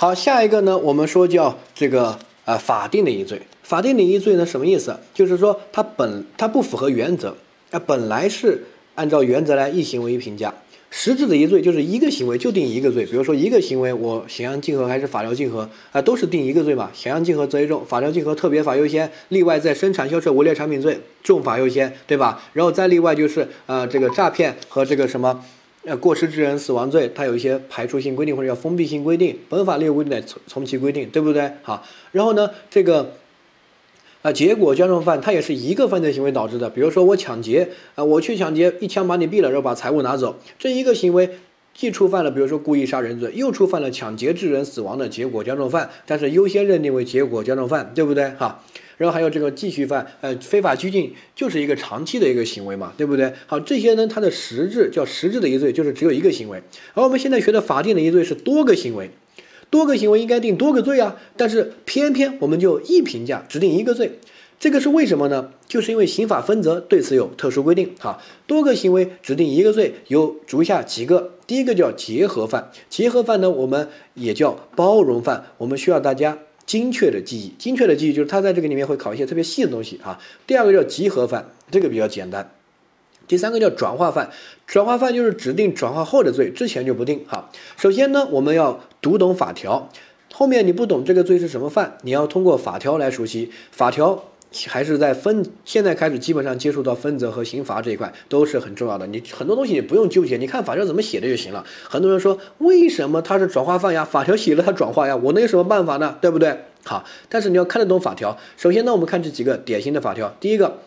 好，下一个呢，我们说叫这个呃法定的一罪。法定的一罪呢，什么意思？就是说它本它不符合原则，啊，本来是按照原则来一行为一评价。实质的一罪就是一个行为就定一个罪，比如说一个行为，我咸阳竞合还是法条竞合啊，都是定一个罪嘛。咸阳竞合责一重，法条竞合特别法优先，例外在生产销售伪劣产品罪重法优先，对吧？然后再例外就是呃这个诈骗和这个什么呃过失致人死亡罪，它有一些排除性规定或者叫封闭性规定，本法列规定的从从其规定，对不对？好，然后呢这个。啊，结果加重犯，它也是一个犯罪行为导致的。比如说我抢劫，啊，我去抢劫，一枪把你毙了，然后把财物拿走，这一个行为既触犯了，比如说故意杀人罪，又触犯了抢劫致人死亡的结果加重犯，但是优先认定为结果加重犯，对不对？哈，然后还有这个继续犯，呃，非法拘禁就是一个长期的一个行为嘛，对不对？好，这些呢，它的实质叫实质的一罪，就是只有一个行为，而我们现在学的法定的一罪是多个行为。多个行为应该定多个罪啊，但是偏偏我们就一评价只定一个罪，这个是为什么呢？就是因为刑法分则对此有特殊规定。哈，多个行为只定一个罪，有如下几个。第一个叫结合犯，结合犯呢，我们也叫包容犯，我们需要大家精确的记忆，精确的记忆就是它在这个里面会考一些特别细的东西啊。第二个叫集合犯，这个比较简单。第三个叫转化犯，转化犯就是指定转化后的罪，之前就不定。哈，首先呢，我们要读懂法条，后面你不懂这个罪是什么犯，你要通过法条来熟悉。法条还是在分，现在开始基本上接触到分则和刑罚这一块都是很重要的。你很多东西你不用纠结，你看法条怎么写的就行了。很多人说为什么他是转化犯呀？法条写了他转化呀，我能有什么办法呢？对不对？好，但是你要看得懂法条。首先呢，我们看这几个典型的法条，第一个。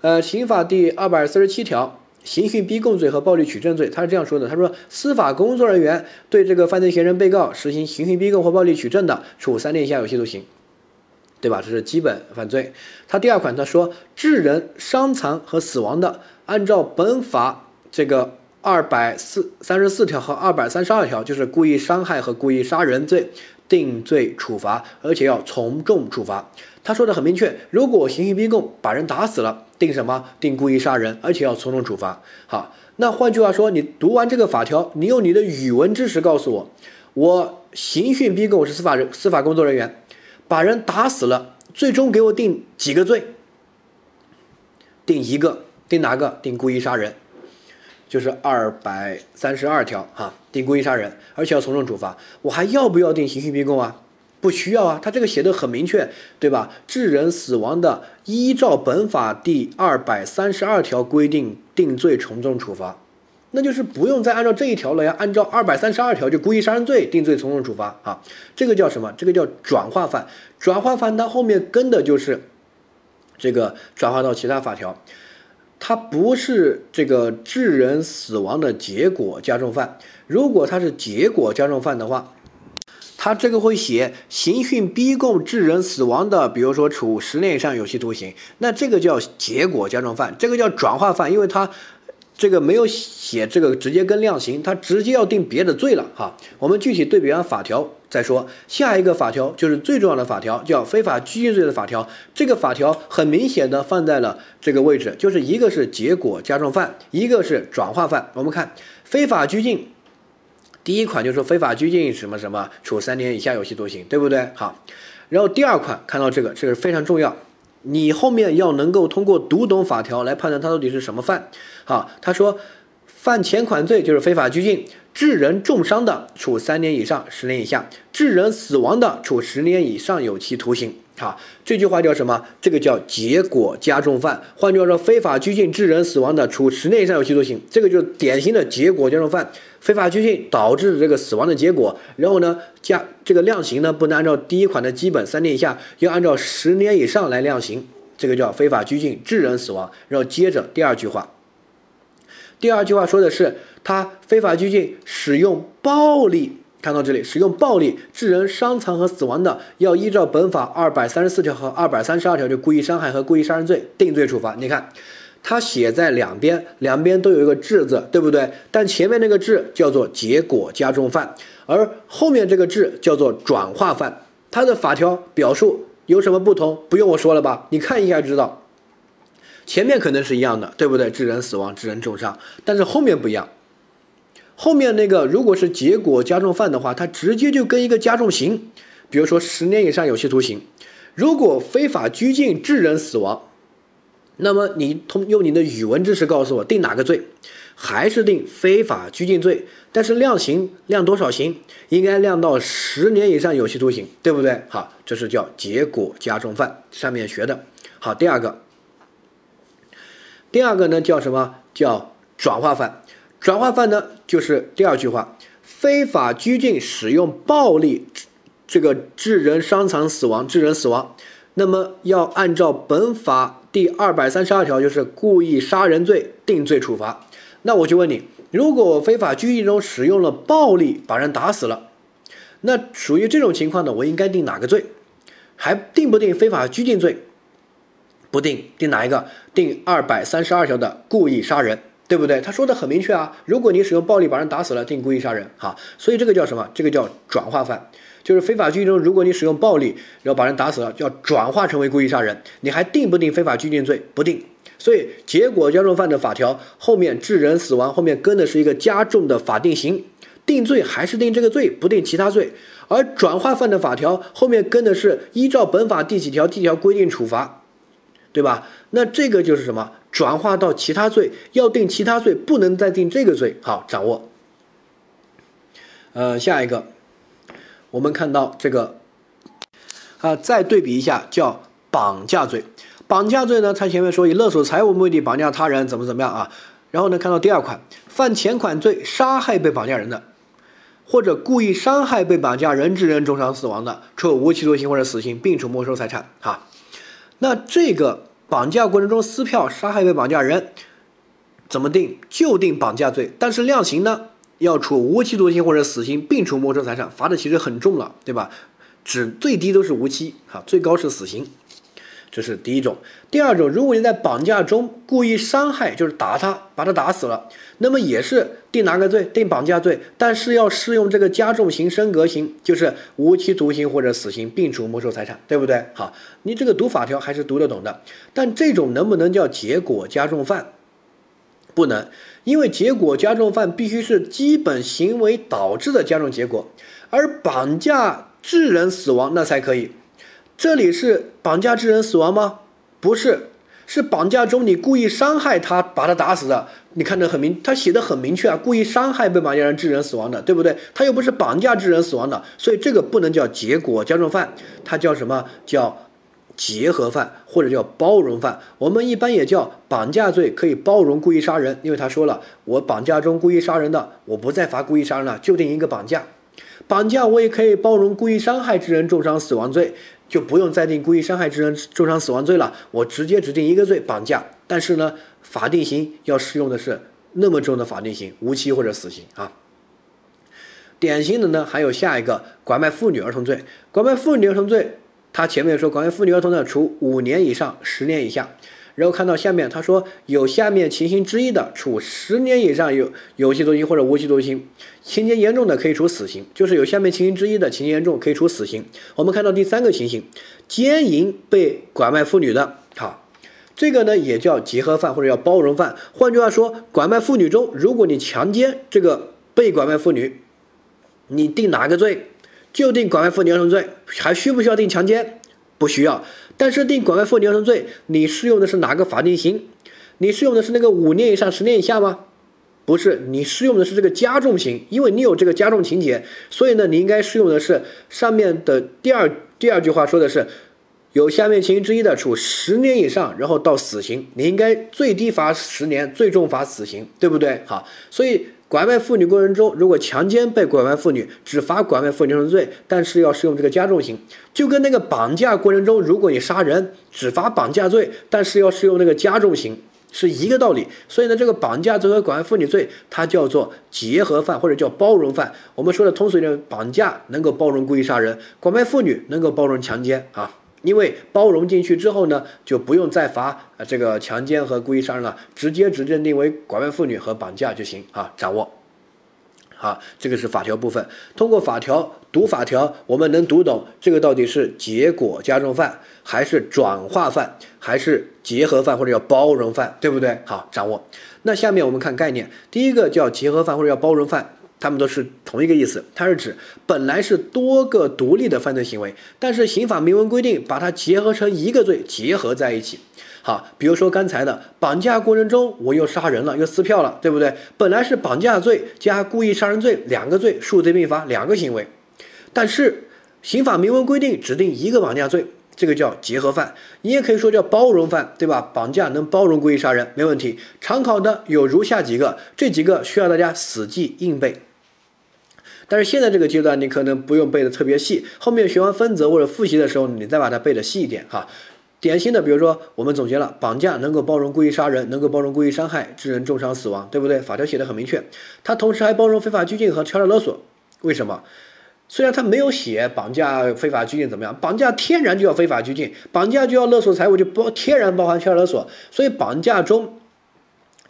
呃，刑法第二百四十七条，刑讯逼供罪和暴力取证罪，他是这样说的：他说，司法工作人员对这个犯罪嫌疑人、被告实行刑讯逼供或暴力取证的，处三年以下有期徒刑，对吧？这是基本犯罪。他第二款他说，致人伤残和死亡的，按照本法这个二百四三十四条和二百三十二条，就是故意伤害和故意杀人罪。定罪处罚，而且要从重处罚。他说的很明确，如果刑讯逼供把人打死了，定什么？定故意杀人，而且要从重处罚。好，那换句话说，你读完这个法条，你用你的语文知识告诉我，我刑讯逼供是司法人司法工作人员，把人打死了，最终给我定几个罪？定一个，定哪个？定故意杀人。就是二百三十二条哈，定故意杀人，而且要从重处罚。我还要不要定刑讯逼供啊？不需要啊，他这个写的很明确，对吧？致人死亡的，依照本法第二百三十二条规定定罪从重处罚，那就是不用再按照这一条了呀，按照二百三十二条就故意杀人罪定罪从重处罚啊。这个叫什么？这个叫转化犯。转化犯它后面跟的就是这个转化到其他法条。它不是这个致人死亡的结果加重犯，如果它是结果加重犯的话，它这个会写刑讯逼供致人死亡的，比如说处十年以上有期徒刑，那这个叫结果加重犯，这个叫转化犯，因为它。这个没有写这个直接跟量刑，他直接要定别的罪了哈。我们具体对比完法条再说。下一个法条就是最重要的法条，叫非法拘禁罪的法条。这个法条很明显的放在了这个位置，就是一个是结果加重犯，一个是转化犯。我们看非法拘禁，第一款就是非法拘禁什么什么，处三年以下有期徒刑，对不对？好，然后第二款看到这个，这个非常重要。你后面要能够通过读懂法条来判断他到底是什么犯，好，他说犯前款罪就是非法拘禁，致人重伤的，处三年以上十年以下；致人死亡的，处十年以上有期徒刑。好，这句话叫什么？这个叫结果加重犯。换句话说，非法拘禁致人死亡的，处十年以上有期徒刑。这个就是典型的结果加重犯。非法拘禁导致这个死亡的结果，然后呢，加这个量刑呢，不能按照第一款的基本三年以下，要按照十年以上来量刑。这个叫非法拘禁致人死亡。然后接着第二句话，第二句话说的是他非法拘禁使用暴力。看到这里，使用暴力致人伤残和死亡的，要依照本法二百三十四条和二百三十二条，就故意伤害和故意杀人罪定罪处罚。你看，它写在两边，两边都有一个“致”字，对不对？但前面那个“致”叫做结果加重犯，而后面这个“致”叫做转化犯。它的法条表述有什么不同？不用我说了吧？你看一下就知道。前面可能是一样的，对不对？致人死亡、致人重伤，但是后面不一样。后面那个如果是结果加重犯的话，它直接就跟一个加重刑，比如说十年以上有期徒刑。如果非法拘禁致人死亡，那么你通用你的语文知识告诉我定哪个罪？还是定非法拘禁罪？但是量刑量多少刑？应该量到十年以上有期徒刑，对不对？好，这是叫结果加重犯，上面学的。好，第二个，第二个呢叫什么？叫转化犯。转化犯呢就是第二句话，非法拘禁使用暴力。这个致人伤残死亡，致人死亡，那么要按照本法第二百三十二条，就是故意杀人罪定罪处罚。那我就问你，如果非法拘禁中使用了暴力把人打死了，那属于这种情况呢，我应该定哪个罪？还定不定非法拘禁罪？不定，定哪一个？定二百三十二条的故意杀人，对不对？他说的很明确啊，如果你使用暴力把人打死了，定故意杀人。哈，所以这个叫什么？这个叫转化犯。就是非法拘禁中，如果你使用暴力，然后把人打死了，就要转化成为故意杀人。你还定不定非法拘禁罪？不定。所以结果加重犯的法条后面致人死亡，后面跟的是一个加重的法定刑，定罪还是定这个罪，不定其他罪。而转化犯的法条后面跟的是依照本法第几条、第几条规定处罚，对吧？那这个就是什么？转化到其他罪，要定其他罪，不能再定这个罪。好，掌握。呃，下一个。我们看到这个，啊，再对比一下，叫绑架罪。绑架罪呢，他前面说以勒索财物目的绑架他人，怎么怎么样啊？然后呢，看到第二款，犯前款罪杀害被绑架人的，或者故意伤害被绑架人致人重伤死亡的，处无期徒刑或者死刑，并处没收财产。哈，那这个绑架过程中撕票杀害被绑架人，怎么定？就定绑架罪，但是量刑呢？要处无期徒刑或者死刑，并处没收财产，罚的其实很重了，对吧？只最低都是无期，哈，最高是死刑，这是第一种。第二种，如果你在绑架中故意伤害，就是打他，把他打死了，那么也是定哪个罪？定绑架罪，但是要适用这个加重刑升格刑，就是无期徒刑或者死刑，并处没收财产，对不对？好，你这个读法条还是读得懂的，但这种能不能叫结果加重犯？不能，因为结果加重犯必须是基本行为导致的加重结果，而绑架致人死亡那才可以。这里是绑架致人死亡吗？不是，是绑架中你故意伤害他，把他打死的。你看得很明，他写的很明确啊，故意伤害被绑架人致人死亡的，对不对？他又不是绑架致人死亡的，所以这个不能叫结果加重犯，它叫什么叫？结合犯或者叫包容犯，我们一般也叫绑架罪，可以包容故意杀人，因为他说了，我绑架中故意杀人的，我不再罚故意杀人了，就定一个绑架。绑架我也可以包容故意伤害致人重伤死亡罪，就不用再定故意伤害致人重伤死亡罪了，我直接只定一个罪绑架。但是呢，法定刑要适用的是那么重的法定刑，无期或者死刑啊。典型的呢，还有下一个拐卖妇女儿童罪，拐卖妇女儿童罪。他前面说，拐卖妇女儿童呢，处五年以上十年以下。然后看到下面，他说有下面情形之一的，处十年以上有有期徒刑或者无期徒刑，情节严重的可以处死刑。就是有下面情形之一的，情节严重可以处死刑。我们看到第三个情形，奸淫被拐卖妇女的，好，这个呢也叫结合犯或者叫包容犯。换句话说，拐卖妇女中，如果你强奸这个被拐卖妇女，你定哪个罪？就定拐卖妇女儿童罪，还需不需要定强奸？不需要。但是定拐卖妇女儿童罪，你适用的是哪个法定刑？你适用的是那个五年以上十年以下吗？不是，你适用的是这个加重刑，因为你有这个加重情节，所以呢，你应该适用的是上面的第二第二句话说的是，有下面情形之一的，处十年以上，然后到死刑，你应该最低罚十年，最重罚死刑，对不对？好，所以。拐卖妇女过程中，如果强奸被拐卖妇女，只罚拐卖妇女罪，但是要适用这个加重刑，就跟那个绑架过程中，如果你杀人，只罚绑架罪，但是要适用那个加重刑，是一个道理。所以呢，这个绑架罪和拐卖妇女罪，它叫做结合犯或者叫包容犯。我们说的通俗一点，绑架能够包容故意杀人，拐卖妇女能够包容强奸啊。因为包容进去之后呢，就不用再罚呃这个强奸和故意杀人了，直接只认定为拐卖妇女和绑架就行啊。掌握啊，这个是法条部分。通过法条读法条，我们能读懂这个到底是结果加重犯，还是转化犯，还是结合犯或者叫包容犯，对不对？好，掌握。那下面我们看概念，第一个叫结合犯或者叫包容犯。他们都是同一个意思，它是指本来是多个独立的犯罪行为，但是刑法明文规定把它结合成一个罪，结合在一起。好，比如说刚才的绑架过程中，我又杀人了，又撕票了，对不对？本来是绑架罪加故意杀人罪两个罪，数罪并罚两个行为，但是刑法明文规定指定一个绑架罪，这个叫结合犯，你也可以说叫包容犯，对吧？绑架能包容故意杀人，没问题。常考的有如下几个，这几个需要大家死记硬背。但是现在这个阶段，你可能不用背的特别细，后面学完分则或者复习的时候，你再把它背的细一点哈。典型的，比如说我们总结了，绑架能够包容故意杀人，能够包容故意伤害致人重伤死亡，对不对？法条写的很明确，它同时还包容非法拘禁和敲诈勒索。为什么？虽然他没有写绑架非法拘禁怎么样，绑架天然就要非法拘禁，绑架就要勒索财物，就包天然包含敲诈勒索，所以绑架中。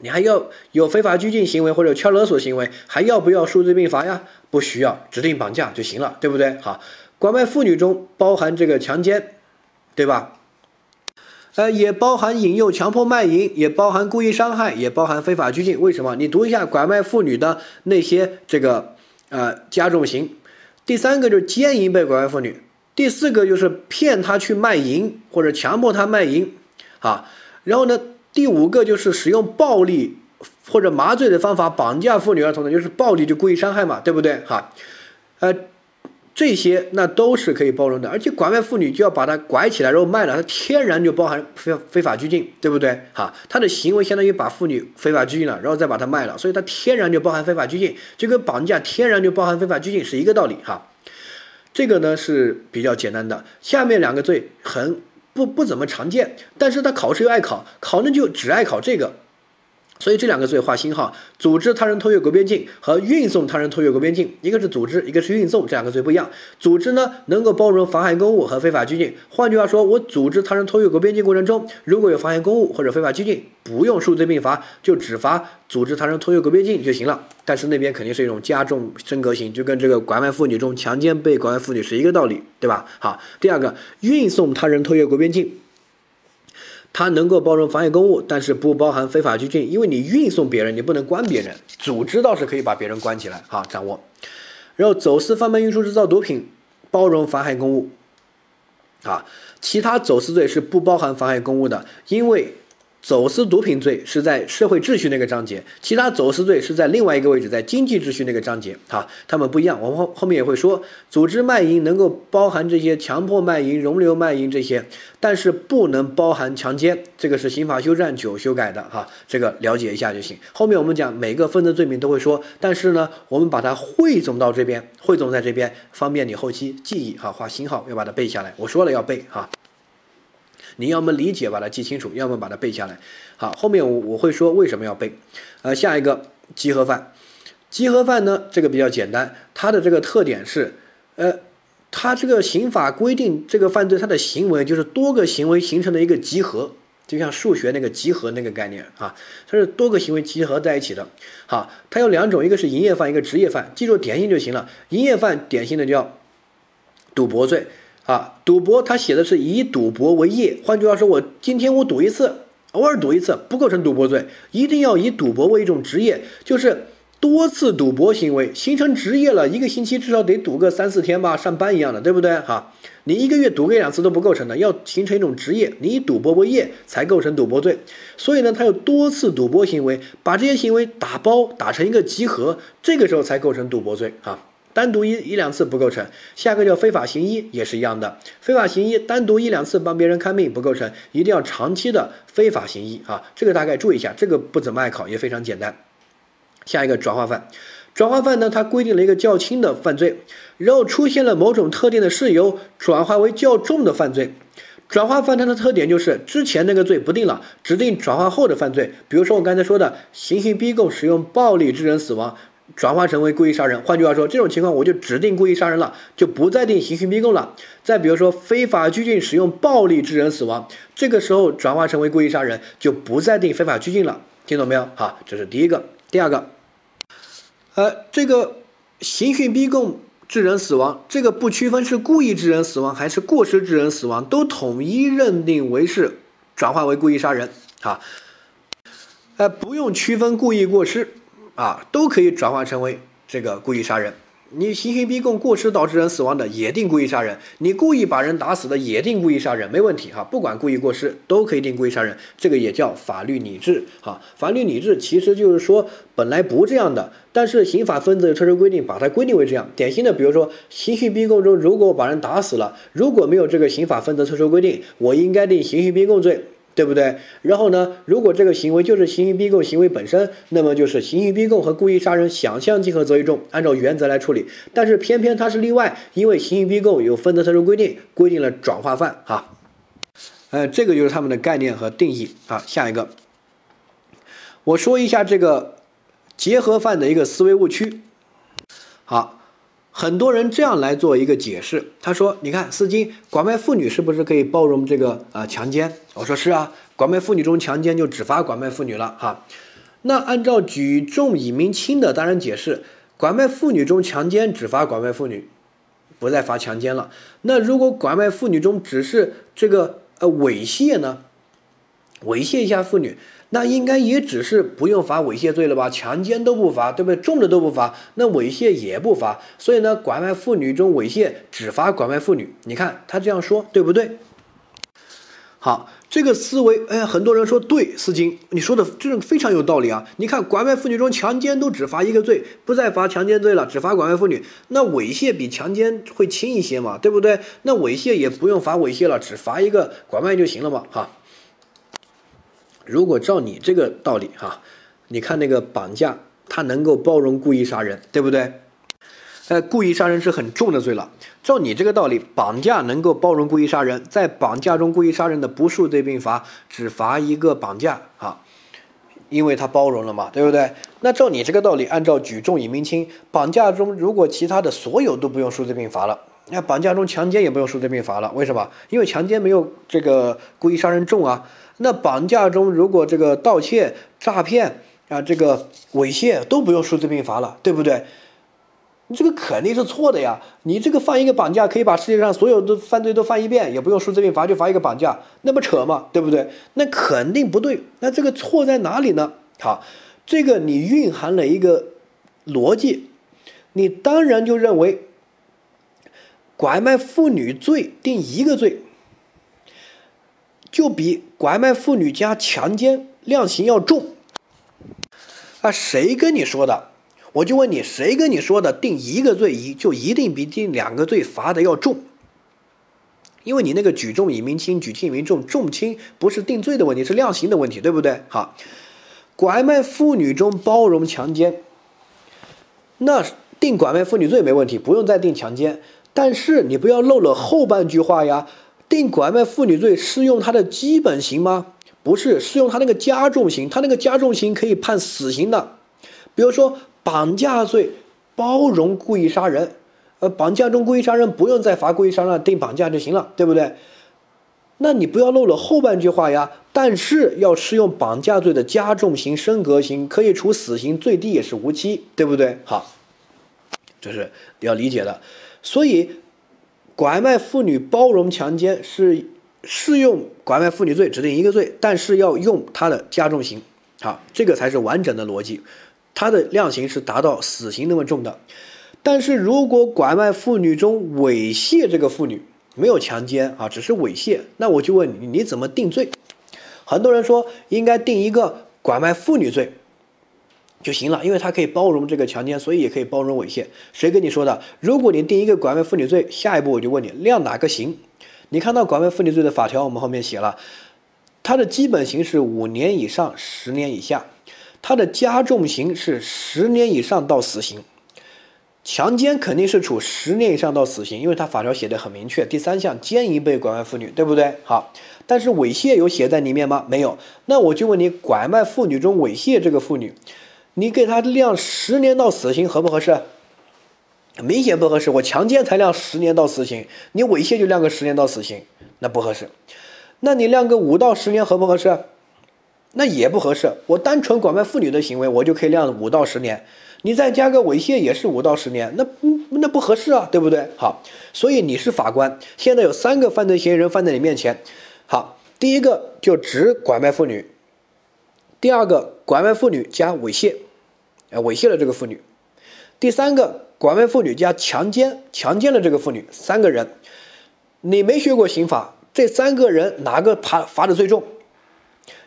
你还要有非法拘禁行为或者敲勒索行为，还要不要数罪并罚呀？不需要，指定绑架就行了，对不对？好，拐卖妇女中包含这个强奸，对吧？呃，也包含引诱、强迫卖淫，也包含故意伤害，也包含非法拘禁。为什么？你读一下拐卖妇女的那些这个呃加重刑。第三个就是奸淫被拐卖妇女，第四个就是骗她去卖淫或者强迫她卖淫，啊，然后呢？第五个就是使用暴力或者麻醉的方法绑架妇女儿童的，就是暴力就故意伤害嘛，对不对？哈，呃，这些那都是可以包容的，而且拐卖妇女就要把她拐起来然后卖了，她天然就包含非非法拘禁，对不对？哈，她的行为相当于把妇女非法拘禁了，然后再把她卖了，所以她天然就包含非法拘禁，就跟绑架天然就包含非法拘禁是一个道理哈。这个呢是比较简单的，下面两个罪很。不不怎么常见，但是他考试又爱考，考呢就只爱考这个。所以这两个罪划星号：组织他人偷越国边境和运送他人偷越国边境。一个是组织，一个是运送，这两个罪不一样。组织呢能够包容妨害公务和非法拘禁。换句话说，我组织他人偷越国边境过程中，如果有妨害公务或者非法拘禁，不用数罪并罚，就只罚组织他人偷越国边境就行了。但是那边肯定是一种加重升格刑，就跟这个拐卖妇女中强奸被拐卖妇女是一个道理，对吧？好，第二个运送他人偷越国边境。它能够包容妨碍公务，但是不包含非法拘禁，因为你运送别人，你不能关别人。组织倒是可以把别人关起来，哈掌握。然后走私、贩卖、运输、制造毒品，包容妨害公务，啊，其他走私罪是不包含妨害公务的，因为。走私毒品罪是在社会秩序那个章节，其他走私罪是在另外一个位置，在经济秩序那个章节。哈，他们不一样。我们后后面也会说，组织卖淫能够包含这些强迫卖淫、容留卖淫这些，但是不能包含强奸。这个是刑法修正九修改的。哈，这个了解一下就行。后面我们讲每个分的罪名都会说，但是呢，我们把它汇总到这边，汇总在这边，方便你后期记忆。哈，画星号要把它背下来。我说了要背。哈。你要么理解把它记清楚，要么把它背下来。好，后面我我会说为什么要背。呃，下一个集合犯，集合犯呢，这个比较简单，它的这个特点是，呃，它这个刑法规定这个犯罪它的行为就是多个行为形成的一个集合，就像数学那个集合那个概念啊，它是多个行为集合在一起的。好，它有两种，一个是营业犯，一个职业犯，记住典型就行了。营业犯典型的叫赌博罪。啊，赌博他写的是以赌博为业，换句话说，我今天我赌一次，偶尔赌一次不构成赌博罪，一定要以赌博为一种职业，就是多次赌博行为形成职业了，一个星期至少得赌个三四天吧，上班一样的，对不对？哈，你一个月赌个两次都不构成的，要形成一种职业，你以赌博为业才构成赌博罪。所以呢，他有多次赌博行为，把这些行为打包打成一个集合，这个时候才构成赌博罪啊。单独一一两次不构成，下个叫非法行医也是一样的，非法行医单独一两次帮别人看病不构成，一定要长期的非法行医啊，这个大概注意一下，这个不怎么爱考，也非常简单。下一个转化犯，转化犯呢，它规定了一个较轻的犯罪，然后出现了某种特定的事由，转化为较重的犯罪。转化犯它的特点就是之前那个罪不定了，指定转化后的犯罪，比如说我刚才说的刑讯逼供，使用暴力致人死亡。转化成为故意杀人，换句话说，这种情况我就指定故意杀人了，就不再定刑讯逼供了。再比如说，非法拘禁使用暴力致人死亡，这个时候转化成为故意杀人，就不再定非法拘禁了。听懂没有？好，这是第一个。第二个，呃，这个刑讯逼供致人死亡，这个不区分是故意致人死亡还是过失致人死亡，都统一认定为是转化为故意杀人啊。呃，不用区分故意过失啊，都可以转化成为这个故意杀人。你刑讯逼供过失导致人死亡的，也定故意杀人；你故意把人打死的，也定故意杀人，没问题哈。不管故意过失，都可以定故意杀人，这个也叫法律拟制哈。法律拟制其实就是说本来不这样的，但是刑法分则有特殊规定，把它规定为这样。典型的，比如说刑讯逼供中，如果把人打死了，如果没有这个刑法分则特殊规定，我应该定刑讯逼供罪。对不对？然后呢？如果这个行为就是刑讯逼供行为本身，那么就是刑讯逼供和故意杀人想象竞合择一重，按照原则来处理。但是偏偏它是例外，因为刑讯逼供有分则特殊规定，规定了转化犯哈。呃，这个就是他们的概念和定义啊。下一个，我说一下这个结合犯的一个思维误区。好。很多人这样来做一个解释，他说：“你看，司机拐卖妇女是不是可以包容这个啊强奸？”我说：“是啊，拐卖妇女中强奸就只罚拐卖妇女了哈。那按照举重以明轻的当然解释，拐卖妇女中强奸只罚拐卖妇女，不再罚强奸了。那如果拐卖妇女中只是这个呃猥亵呢？猥亵一下妇女。”那应该也只是不用罚猥亵罪了吧？强奸都不罚，对不对？重的都不罚，那猥亵也不罚。所以呢，拐卖妇女中猥亵只罚拐卖妇女。你看他这样说对不对？好，这个思维，哎，很多人说对，思金，你说的这种非常有道理啊。你看，拐卖妇女中强奸都只罚一个罪，不再罚强奸罪了，只罚拐卖妇女。那猥亵比强奸会轻一些嘛？对不对？那猥亵也不用罚猥亵了，只罚一个拐卖就行了嘛？哈。如果照你这个道理哈，你看那个绑架，它能够包容故意杀人，对不对？呃，故意杀人是很重的罪了。照你这个道理，绑架能够包容故意杀人，在绑架中故意杀人的不数罪并罚，只罚一个绑架啊，因为它包容了嘛，对不对？那照你这个道理，按照举重以明轻，绑架中如果其他的所有都不用数罪并罚了，那绑架中强奸也不用数罪并罚了，为什么？因为强奸没有这个故意杀人重啊。那绑架中，如果这个盗窃、诈骗啊，这个猥亵都不用数罪并罚了，对不对？你这个肯定是错的呀！你这个犯一个绑架，可以把世界上所有的犯罪都犯一遍，也不用数罪并罚，就罚一个绑架，那不扯吗？对不对？那肯定不对。那这个错在哪里呢？好，这个你蕴含了一个逻辑，你当然就认为拐卖妇女罪定一个罪。就比拐卖妇女加强奸量刑要重啊！谁跟你说的？我就问你，谁跟你说的？定一个罪一就一定比定两个罪罚的要重？因为你那个举重以明轻，举轻以明重，重轻不是定罪的问题，是量刑的问题，对不对？好，拐卖妇女中包容强奸，那定拐卖妇女罪没问题，不用再定强奸。但是你不要漏了后半句话呀。定拐卖妇女罪适用它的基本刑吗？不是，适用它那个加重刑。它那个加重刑可以判死刑的。比如说绑架罪包容故意杀人，呃，绑架中故意杀人不用再罚故意杀人，定绑架就行了，对不对？那你不要漏了后半句话呀。但是要适用绑架罪的加重刑、升格刑，可以处死刑，最低也是无期，对不对？好，这是要理解的。所以。拐卖妇女包容强奸是适用拐卖妇女罪指定一个罪，但是要用它的加重刑，好，这个才是完整的逻辑，它的量刑是达到死刑那么重的。但是如果拐卖妇女中猥亵这个妇女没有强奸啊，只是猥亵，那我就问你，你怎么定罪？很多人说应该定一个拐卖妇女罪。就行了，因为它可以包容这个强奸，所以也可以包容猥亵。谁跟你说的？如果你定一个拐卖妇女罪，下一步我就问你量哪个刑？你看到拐卖妇女罪的法条，我们后面写了，它的基本刑是五年以上十年以下，它的加重刑是十年以上到死刑。强奸肯定是处十年以上到死刑，因为它法条写的很明确。第三项奸淫被拐卖妇女，对不对？好，但是猥亵有写在里面吗？没有。那我就问你，拐卖妇女中猥亵这个妇女？你给他量十年到死刑合不合适？明显不合适。我强奸才量十年到死刑，你猥亵就量个十年到死刑，那不合适。那你量个五到十年合不合适？那也不合适。我单纯拐卖妇女的行为，我就可以量五到十年。你再加个猥亵，也是五到十年，那那不合适啊，对不对？好，所以你是法官，现在有三个犯罪嫌疑人放在你面前。好，第一个就只拐卖妇女，第二个拐卖妇女加猥亵，哎，猥亵了这个妇女，第三个拐卖妇女加强奸，强奸了这个妇女，三个人，你没学过刑法，这三个人哪个罚罚的最重？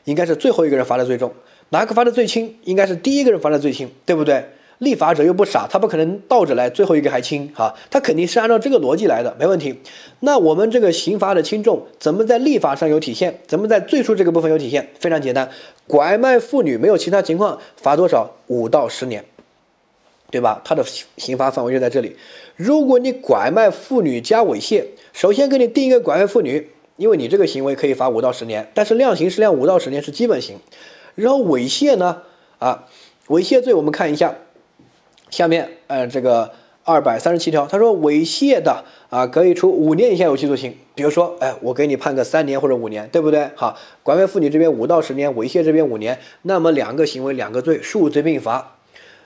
应该是最后一个人罚的最重，哪个罚的最轻？应该是第一个人罚的最轻，对不对？立法者又不傻，他不可能倒着来，最后一个还轻哈，他肯定是按照这个逻辑来的，没问题。那我们这个刑罚的轻重怎么在立法上有体现？怎么在罪数这个部分有体现？非常简单，拐卖妇女没有其他情况，罚多少？五到十年，对吧？他的刑罚范围就在这里。如果你拐卖妇女加猥亵，首先给你定一个拐卖妇女，因为你这个行为可以罚五到十年，但是量刑是量五到十年是基本刑。然后猥亵呢？啊，猥亵罪我们看一下。下面，呃，这个二百三十七条，他说猥亵的啊，可以处五年以下有期徒刑。比如说，哎，我给你判个三年或者五年，对不对？好，拐卖妇女这边五到十年，猥亵这边五年，那么两个行为两个罪，数罪并罚，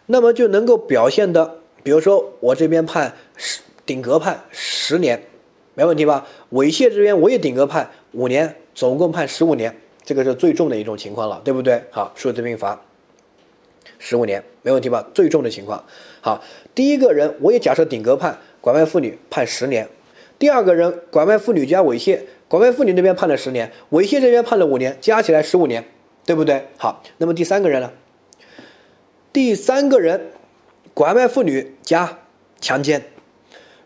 那么就能够表现的，比如说我这边判十顶格判十年，没问题吧？猥亵这边我也顶格判五年，总共判十五年，这个是最重的一种情况了，对不对？好，数罪并罚。十五年没问题吧？最重的情况，好，第一个人我也假设顶格判拐卖妇女判十年，第二个人拐卖妇女加猥亵，拐卖妇女那边判了十年，猥亵这边判了五年，加起来十五年，对不对？好，那么第三个人呢？第三个人拐卖妇女加强奸，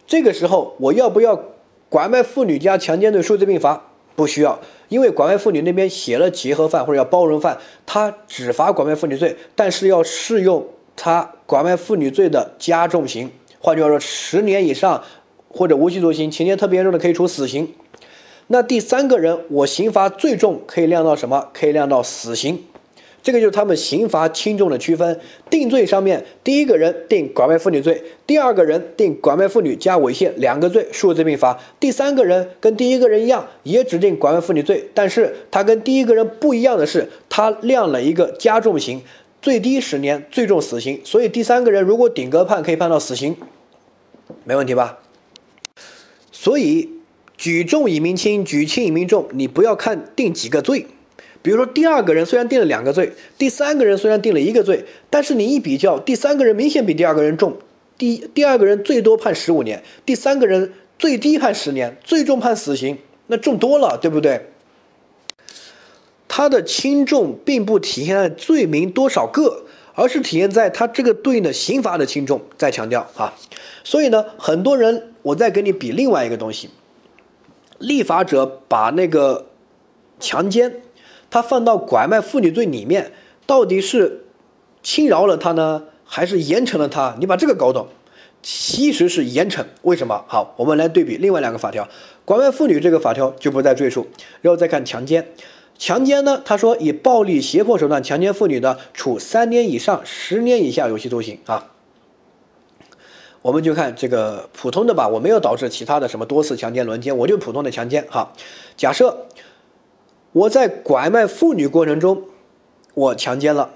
这个时候我要不要拐卖妇女加强奸罪数罪并罚？不需要，因为拐卖妇女那边写了结合犯或者叫包容犯，他只罚拐卖妇女罪，但是要适用他拐卖妇女罪的加重刑。换句话说，十年以上或者无期徒刑，情节特别严重的可以处死刑。那第三个人，我刑罚最重可以量到什么？可以量到死刑。这个就是他们刑罚轻重的区分。定罪上面，第一个人定拐卖妇女罪，第二个人定拐卖妇女加猥亵两个罪，数罪并罚。第三个人跟第一个人一样，也指定拐卖妇女罪，但是他跟第一个人不一样的是，他量了一个加重刑，最低十年，最重死刑。所以第三个人如果顶格判，可以判到死刑，没问题吧？所以举重以明轻，举轻以明重，你不要看定几个罪。比如说，第二个人虽然定了两个罪，第三个人虽然定了一个罪，但是你一比较，第三个人明显比第二个人重，第第二个人最多判十五年，第三个人最低判十年，最重判死刑，那重多了，对不对？它的轻重并不体现在罪名多少个，而是体现在它这个对应的刑罚的轻重。再强调啊，所以呢，很多人我再给你比另外一个东西，立法者把那个强奸。他放到拐卖妇女罪里面，到底是轻饶了他呢，还是严惩了他？你把这个搞懂，其实是严惩。为什么？好，我们来对比另外两个法条。拐卖妇女这个法条就不再赘述，然后再看强奸。强奸呢，他说以暴力胁迫手段强奸妇女的，处三年以上十年以下有期徒刑啊。我们就看这个普通的吧，我没有导致其他的什么多次强奸、轮奸，我就普通的强奸哈。假设。我在拐卖妇女过程中，我强奸了。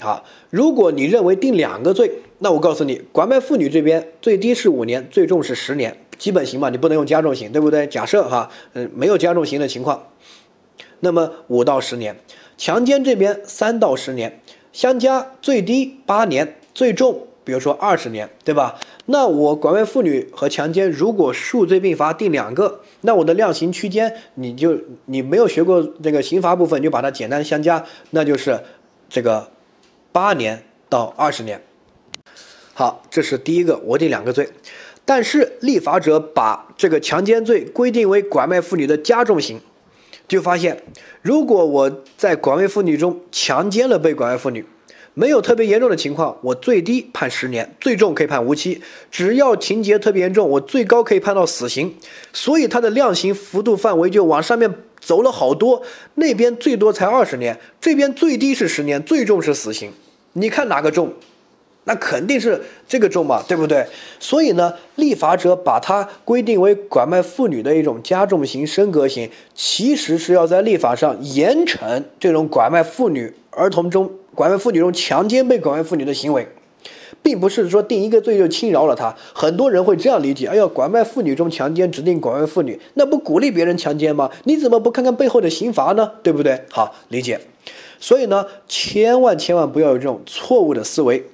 好，如果你认为定两个罪，那我告诉你，拐卖妇女这边最低是五年，最重是十年，基本刑嘛，你不能用加重刑，对不对？假设哈，嗯，没有加重刑的情况，那么五到十年，强奸这边三到十年，相加最低八年，最重。比如说二十年，对吧？那我拐卖妇女和强奸，如果数罪并罚定两个，那我的量刑区间，你就你没有学过这个刑罚部分，就把它简单相加，那就是这个八年到二十年。好，这是第一个，我定两个罪，但是立法者把这个强奸罪规定为拐卖妇女的加重刑，就发现，如果我在拐卖妇女中强奸了被拐卖妇女。没有特别严重的情况，我最低判十年，最重可以判无期。只要情节特别严重，我最高可以判到死刑。所以它的量刑幅度范围就往上面走了好多。那边最多才二十年，这边最低是十年，最重是死刑。你看哪个重？那肯定是这个重嘛，对不对？所以呢，立法者把它规定为拐卖妇女的一种加重型、升格型，其实是要在立法上严惩这种拐卖妇女儿童中、拐卖妇女中强奸被拐卖妇女的行为，并不是说定一个罪就轻饶了他。很多人会这样理解：哎呀，拐卖妇女中强奸指定拐卖妇女，那不鼓励别人强奸吗？你怎么不看看背后的刑罚呢？对不对？好，理解。所以呢，千万千万不要有这种错误的思维。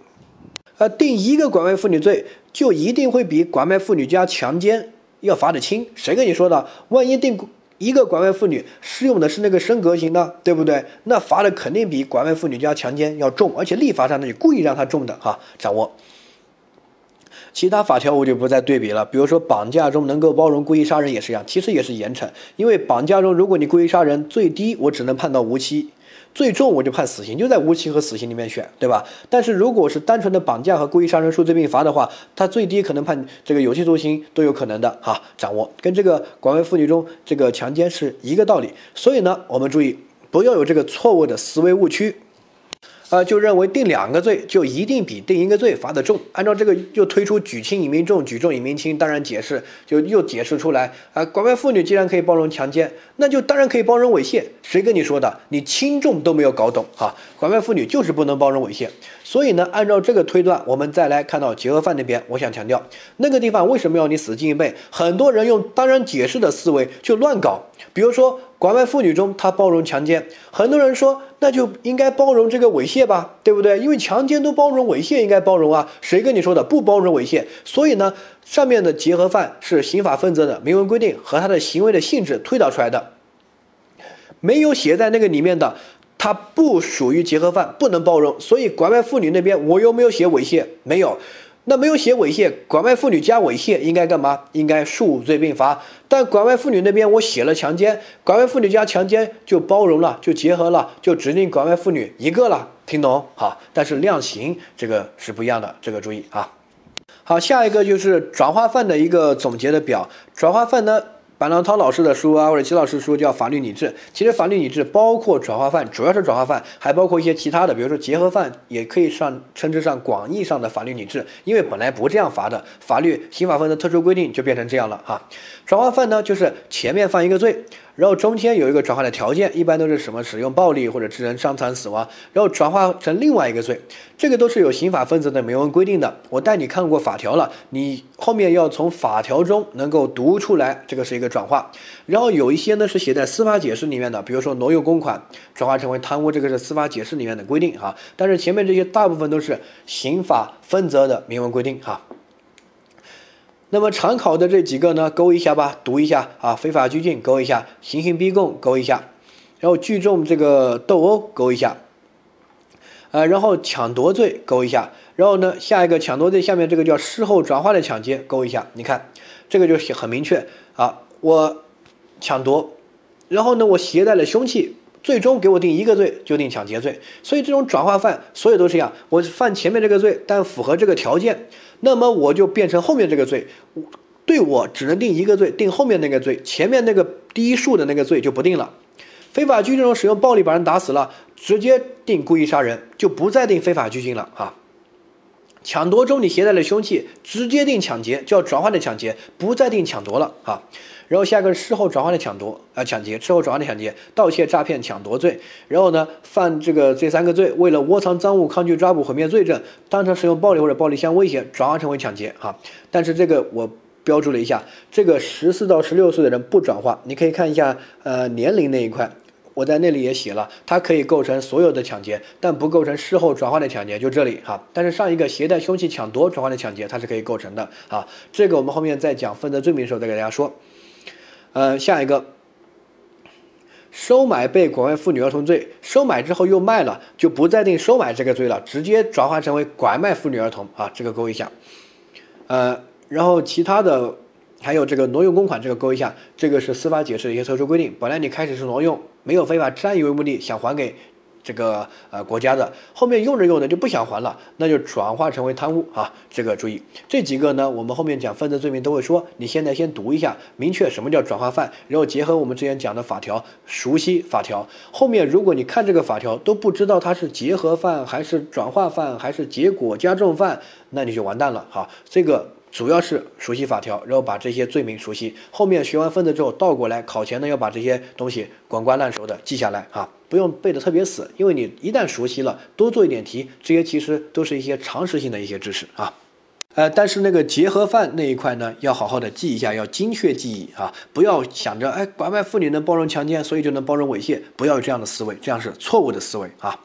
呃，定一个拐卖妇女罪，就一定会比拐卖妇女加强奸要罚的轻？谁跟你说的？万一定一个拐卖妇女适用的是那个升格型呢？对不对？那罚的肯定比拐卖妇女加强奸要重，而且立法上呢，你故意让他重的哈。掌握。其他法条我就不再对比了，比如说绑架中能够包容故意杀人也是一样，其实也是严惩，因为绑架中如果你故意杀人，最低我只能判到无期。最重我就判死刑，就在无期和死刑里面选，对吧？但是如果是单纯的绑架和故意杀人数罪并罚的话，他最低可能判这个有期徒刑都有可能的哈。掌握跟这个广为妇女中这个强奸是一个道理，所以呢，我们注意不要有这个错误的思维误区。呃，就认为定两个罪就一定比定一个罪罚的重，按照这个又推出举轻以明重，举重以明轻，当然解释就又解释出来啊，拐卖妇女既然可以包容强奸，那就当然可以包容猥亵。谁跟你说的？你轻重都没有搞懂哈，拐卖妇女就是不能包容猥亵。所以呢，按照这个推断，我们再来看到结合犯那边，我想强调那个地方为什么要你死记硬背？很多人用当然解释的思维就乱搞，比如说。拐卖妇女中，他包容强奸，很多人说那就应该包容这个猥亵吧，对不对？因为强奸都包容，猥亵应该包容啊？谁跟你说的不包容猥亵？所以呢，上面的结合犯是刑法分则的明文规定和他的行为的性质推导出来的，没有写在那个里面的，他不属于结合犯，不能包容。所以拐卖妇女那边我又没有写猥亵，没有。那没有写猥亵，拐卖妇女加猥亵应该干嘛？应该数罪并罚。但拐卖妇女那边我写了强奸，拐卖妇女加强奸就包容了，就结合了，就指定拐卖妇女一个了，听懂？好，但是量刑这个是不一样的，这个注意啊。好，下一个就是转化犯的一个总结的表，转化犯呢。板蓝涛老师的书啊，或者齐老师的书叫《法律理智》。其实法律理智包括转化犯，主要是转化犯，还包括一些其他的，比如说结合犯，也可以上称之上广义上的法律理智。因为本来不这样罚的，法律刑法分的特殊规定就变成这样了哈。转化犯呢，就是前面犯一个罪。然后中间有一个转化的条件，一般都是什么使用暴力或者致人伤残死亡，然后转化成另外一个罪，这个都是有刑法分则的明文规定的。我带你看过法条了，你后面要从法条中能够读出来，这个是一个转化。然后有一些呢是写在司法解释里面的，比如说挪用公款转化成为贪污，这个是司法解释里面的规定哈。但是前面这些大部分都是刑法分则的明文规定哈。那么常考的这几个呢，勾一下吧，读一下啊。非法拘禁勾一下，刑讯逼供勾一下，然后聚众这个斗殴勾一下，呃，然后抢夺罪勾一下，然后呢，下一个抢夺罪下面这个叫事后转化的抢劫勾一下。你看这个就很明确啊，我抢夺，然后呢，我携带了凶器。最终给我定一个罪，就定抢劫罪。所以这种转化犯，所有都是一样。我犯前面这个罪，但符合这个条件，那么我就变成后面这个罪。对我只能定一个罪，定后面那个罪，前面那个第一数的那个罪就不定了。非法拘禁中使用暴力把人打死了，直接定故意杀人，就不再定非法拘禁了啊。抢夺中你携带了凶器，直接定抢劫，叫转化的抢劫，不再定抢夺了哈。然后下一个是事后转化的抢夺啊，抢劫，事后转化的抢劫，盗窃、诈骗、抢夺罪。然后呢，犯这个这三个罪，为了窝藏赃物、抗拒抓捕、毁灭罪证，当场使用暴力或者暴力相威胁，转化成为抢劫哈。但是这个我标注了一下，这个十四到十六岁的人不转化，你可以看一下呃年龄那一块，我在那里也写了，它可以构成所有的抢劫，但不构成事后转化的抢劫，就这里哈。但是上一个携带凶器抢夺转化的抢劫，它是可以构成的啊。这个我们后面在讲分则罪名的时候再给大家说。呃，下一个，收买被拐卖妇女儿童罪，收买之后又卖了，就不再定收买这个罪了，直接转化成为拐卖妇女儿童啊，这个勾一下。呃，然后其他的还有这个挪用公款，这个勾一下，这个是司法解释的一些特殊规定。本来你开始是挪用，没有非法占有为目的，想还给这个呃国家的，后面用着用着就不想还了，那就转化成为贪污啊。这个注意这几个呢，我们后面讲分则罪名都会说，你现在先读一下，明确什么叫转化犯，然后结合我们之前讲的法条，熟悉法条。后面如果你看这个法条都不知道它是结合犯还是转化犯还是结果加重犯，那你就完蛋了哈。这个。主要是熟悉法条，然后把这些罪名熟悉。后面学完分子之后，倒过来考前呢，要把这些东西滚瓜烂熟的记下来啊，不用背的特别死，因为你一旦熟悉了，多做一点题，这些其实都是一些常识性的一些知识啊。呃，但是那个结合犯那一块呢，要好好的记一下，要精确记忆啊，不要想着哎，拐卖妇女能包容强奸，所以就能包容猥亵，不要有这样的思维，这样是错误的思维啊。